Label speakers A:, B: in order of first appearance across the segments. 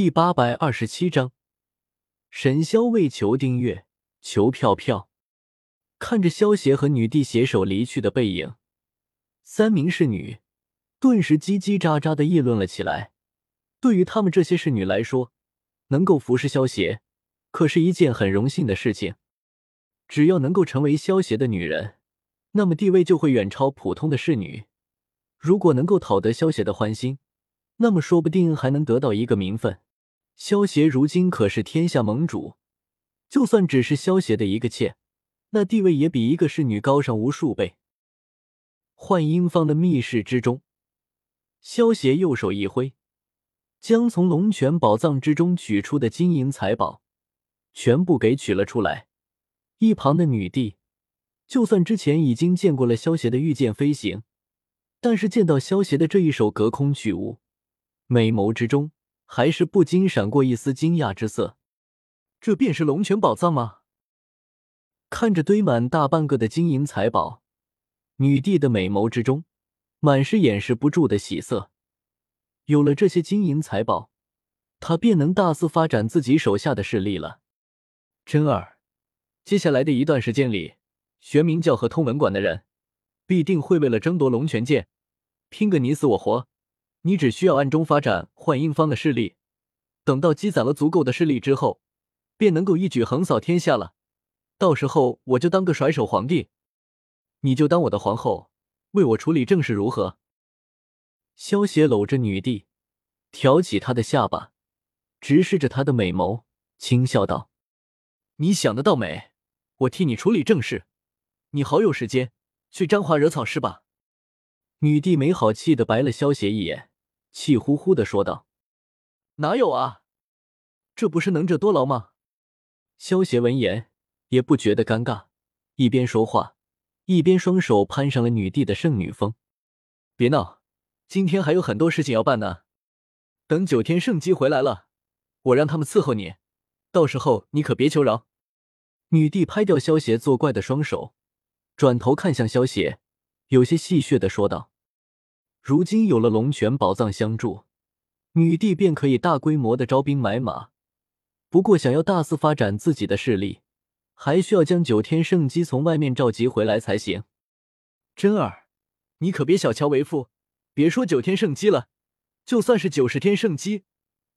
A: 第八百二十七章，沈萧为求订阅，求票票。看着萧协和女帝携手离去的背影，三名侍女顿时叽叽喳喳的议论了起来。对于他们这些侍女来说，能够服侍萧协，可是一件很荣幸的事情。只要能够成为萧协的女人，那么地位就会远超普通的侍女。如果能够讨得萧协的欢心，那么说不定还能得到一个名分。萧协如今可是天下盟主，就算只是萧协的一个妾，那地位也比一个侍女高上无数倍。幻音坊的密室之中，萧协右手一挥，将从龙泉宝藏之中取出的金银财宝全部给取了出来。一旁的女帝，就算之前已经见过了萧协的御剑飞行，但是见到萧协的这一手隔空取物，美眸之中还是不禁闪过一丝惊讶之色。这便是龙泉宝藏吗？看着堆满大半个的金银财宝，女帝的美眸之中满是掩饰不住的喜色。有了这些金银财宝，她便能大肆发展自己手下的势力了。真儿。接下来的一段时间里，玄冥教和通文馆的人必定会为了争夺龙泉剑拼个你死我活。你只需要暗中发展幻英方的势力，等到积攒了足够的势力之后，便能够一举横扫天下了。到时候我就当个甩手皇帝，你就当我的皇后，为我处理政事，如何？萧协搂着女帝，挑起她的下巴，直视着她的美眸，轻笑道：“你想得倒美。”我替你处理正事，你好有时间去沾花惹草是吧？女帝没好气的白了萧协一眼，气呼呼的说道：“哪有啊，这不是能者多劳吗？”萧协闻言也不觉得尴尬，一边说话一边双手攀上了女帝的圣女峰。别闹，今天还有很多事情要办呢。等九天圣姬回来了，我让他们伺候你，到时候你可别求饶。女帝拍掉萧邪作怪的双手，转头看向萧邪，有些戏谑的说道：“如今有了龙泉宝藏相助，女帝便可以大规模的招兵买马。不过，想要大肆发展自己的势力，还需要将九天圣机从外面召集回来才行。真儿，你可别小瞧为父，别说九天圣机了，就算是九十天圣机，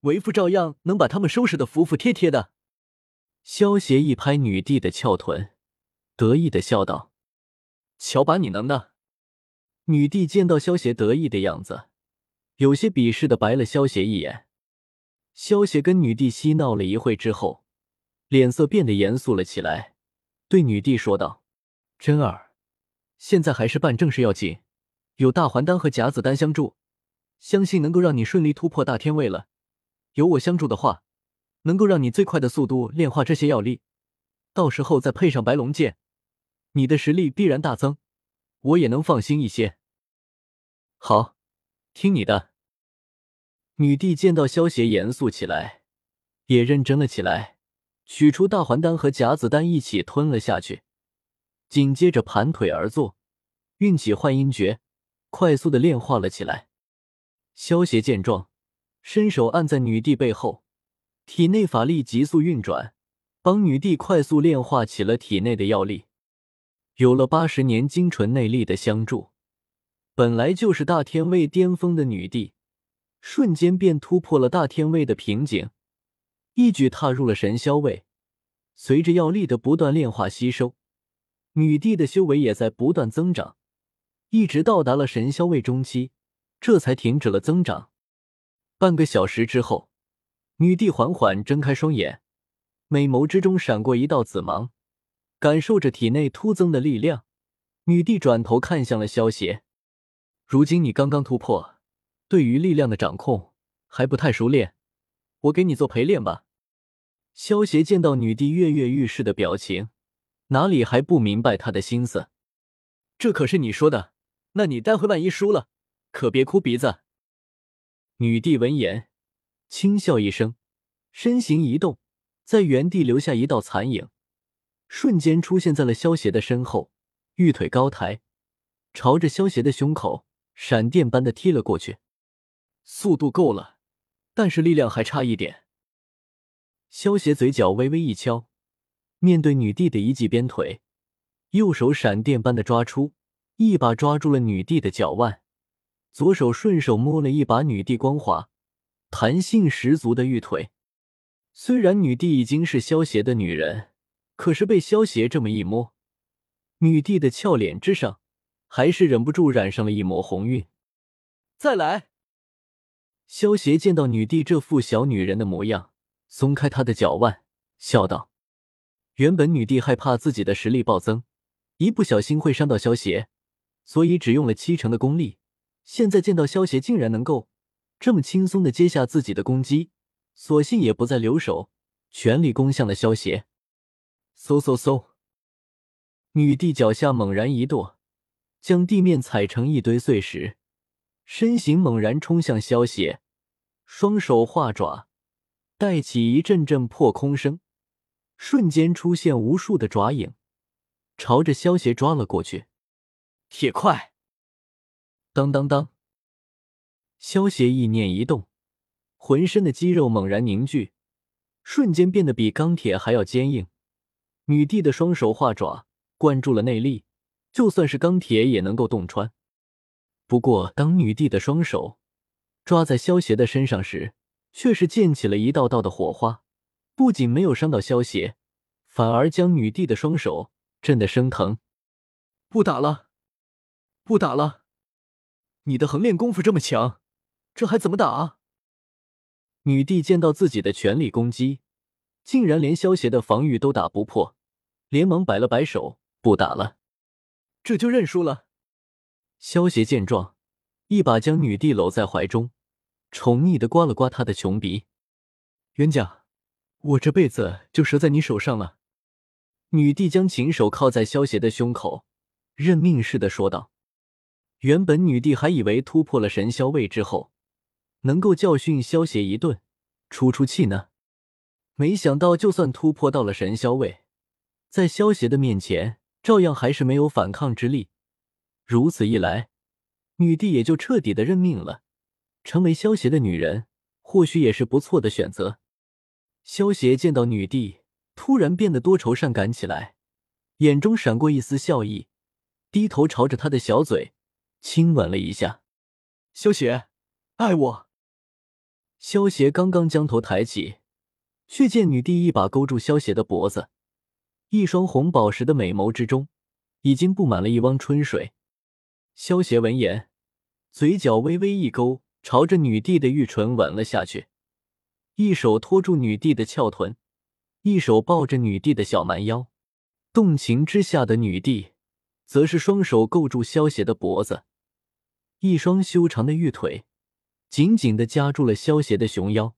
A: 为父照样能把他们收拾的服服帖帖的。”萧协一拍女帝的翘臀，得意的笑道：“瞧把你能的！”女帝见到萧邪得意的样子，有些鄙视的白了萧邪一眼。萧邪跟女帝嬉闹了一会之后，脸色变得严肃了起来，对女帝说道：“真儿，现在还是办正事要紧，有大还丹和甲子丹相助，相信能够让你顺利突破大天位了。有我相助的话。”能够让你最快的速度炼化这些药力，到时候再配上白龙剑，你的实力必然大增，我也能放心一些。好，听你的。女帝见到萧协严肃起来，也认真了起来，取出大还丹和甲子丹一起吞了下去，紧接着盘腿而坐，运起幻音诀，快速的炼化了起来。萧协见状，伸手按在女帝背后。体内法力急速运转，帮女帝快速炼化起了体内的药力。有了八十年精纯内力的相助，本来就是大天位巅峰的女帝，瞬间便突破了大天位的瓶颈，一举踏入了神霄位。随着药力的不断炼化吸收，女帝的修为也在不断增长，一直到达了神霄位中期，这才停止了增长。半个小时之后。女帝缓缓睁开双眼，美眸之中闪过一道紫芒，感受着体内突增的力量。女帝转头看向了萧邪：“如今你刚刚突破，对于力量的掌控还不太熟练，我给你做陪练吧。”萧邪见到女帝跃跃欲试的表情，哪里还不明白她的心思？这可是你说的，那你待会万一输了，可别哭鼻子。女帝闻言。轻笑一声，身形一动，在原地留下一道残影，瞬间出现在了萧邪的身后，玉腿高抬，朝着萧邪的胸口闪电般的踢了过去。速度够了，但是力量还差一点。萧邪嘴角微微一翘，面对女帝的一记鞭腿，右手闪电般的抓出，一把抓住了女帝的脚腕，左手顺手摸了一把女帝光滑、弹性十足的玉腿。虽然女帝已经是萧邪的女人，可是被萧邪这么一摸，女帝的俏脸之上还是忍不住染上了一抹红晕。再来。萧邪见到女帝这副小女人的模样，松开她的脚腕，笑道：“原本女帝害怕自己的实力暴增，一不小心会伤到萧邪，所以只用了七成的功力。现在见到萧邪竟然能够这么轻松的接下自己的攻击，索性也不再留手，全力攻向了萧邪。嗖嗖嗖！女帝脚下猛然一跺，将地面踩成一堆碎石。”身形猛然冲向萧邪，双手化爪，带起一阵阵破空声，瞬间出现无数的爪影，朝着萧邪抓了过去。铁块，当当当！萧邪意念一动，浑身的肌肉猛然凝聚，瞬间变得比钢铁还要坚硬。女帝的双手化爪，灌注了内力，就算是钢铁也能够洞穿。不过，当女帝的双手抓在萧邪的身上时，却是溅起了一道道的火花，不仅没有伤到萧邪，反而将女帝的双手震得生疼。不打了，不打了！你的横练功夫这么强，这还怎么打啊？女帝见到自己的全力攻击，竟然连萧邪的防御都打不破，连忙摆了摆手，不打了，这就认输了。萧邪见状，一把将女帝搂在怀中，宠溺的刮了刮她的穷鼻。冤家，我这辈子就折在你手上了。女帝将琴手靠在萧邪的胸口，认命似的说道。原本女帝还以为突破了神霄位之后，能够教训萧邪一顿，出出气呢。没想到，就算突破到了神霄位，在萧邪的面前，照样还是没有反抗之力。如此一来，女帝也就彻底的认命了，成为萧邪的女人，或许也是不错的选择。萧邪见到女帝，突然变得多愁善感起来，眼中闪过一丝笑意，低头朝着她的小嘴亲吻了一下。萧邪，爱我。萧邪刚刚将头抬起，却见女帝一把勾住萧邪的脖子，一双红宝石的美眸之中，已经布满了一汪春水。萧邪闻言，嘴角微微一勾，朝着女帝的玉唇吻了下去，一手托住女帝的翘臀，一手抱着女帝的小蛮腰。动情之下的女帝，则是双手勾住萧邪的脖子，一双修长的玉腿紧紧的夹住了萧邪的熊腰。